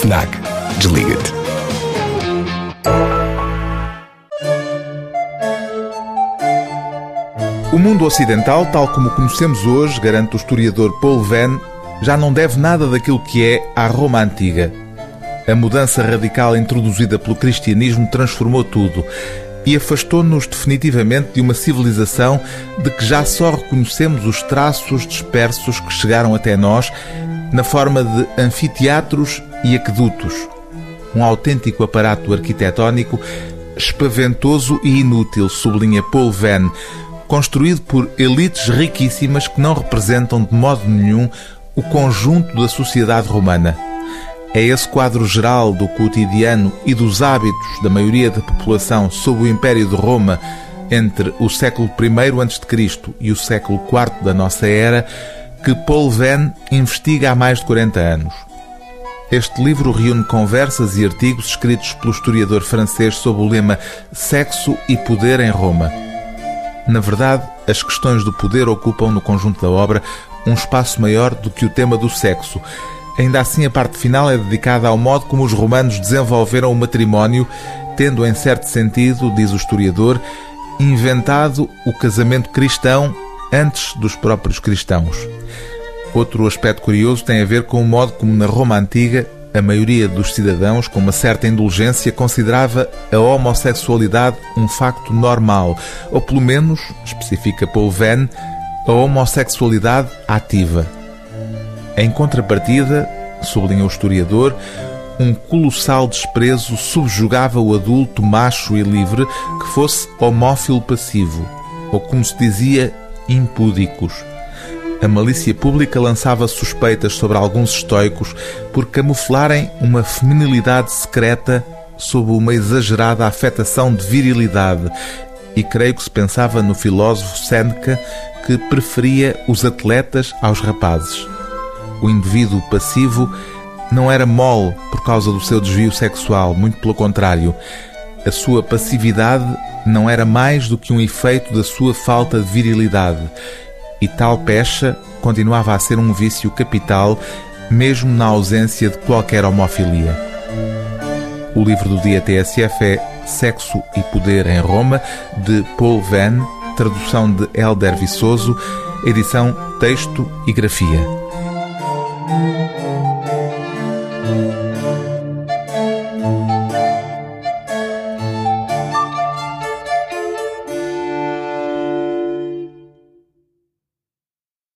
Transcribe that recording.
FNAC. Desliga-te. O mundo ocidental, tal como conhecemos hoje, garante o historiador Paul Venn, já não deve nada daquilo que é à Roma antiga. A mudança radical introduzida pelo cristianismo transformou tudo e afastou-nos definitivamente de uma civilização de que já só reconhecemos os traços dispersos que chegaram até nós na forma de anfiteatros e aquedutos. Um autêntico aparato arquitetónico espaventoso e inútil, sublinha Paul Venn, construído por elites riquíssimas que não representam de modo nenhum o conjunto da sociedade romana. É esse quadro geral do cotidiano e dos hábitos da maioria da população sob o Império de Roma entre o século I a.C. e o século IV da nossa era que Paul Venn investiga há mais de 40 anos. Este livro reúne conversas e artigos escritos pelo historiador francês sob o lema Sexo e Poder em Roma. Na verdade, as questões do poder ocupam no conjunto da obra um espaço maior do que o tema do sexo. Ainda assim, a parte final é dedicada ao modo como os romanos desenvolveram o matrimónio, tendo, em certo sentido, diz o historiador, inventado o casamento cristão antes dos próprios cristãos. Outro aspecto curioso tem a ver com o modo como, na Roma antiga, a maioria dos cidadãos, com uma certa indulgência, considerava a homossexualidade um facto normal, ou pelo menos, especifica Paul Venn, a homossexualidade ativa. Em contrapartida, sublinha o historiador, um colossal desprezo subjugava o adulto macho e livre que fosse homófilo passivo, ou como se dizia, impúdicos. A malícia pública lançava suspeitas sobre alguns estoicos por camuflarem uma feminilidade secreta sob uma exagerada afetação de virilidade, e creio que se pensava no filósofo Seneca que preferia os atletas aos rapazes o indivíduo passivo não era mole por causa do seu desvio sexual, muito pelo contrário. A sua passividade não era mais do que um efeito da sua falta de virilidade. E tal pecha continuava a ser um vício capital, mesmo na ausência de qualquer homofilia. O livro do dia TSF é Sexo e Poder em Roma, de Paul Venn, tradução de Helder Viçoso, edição Texto e Grafia.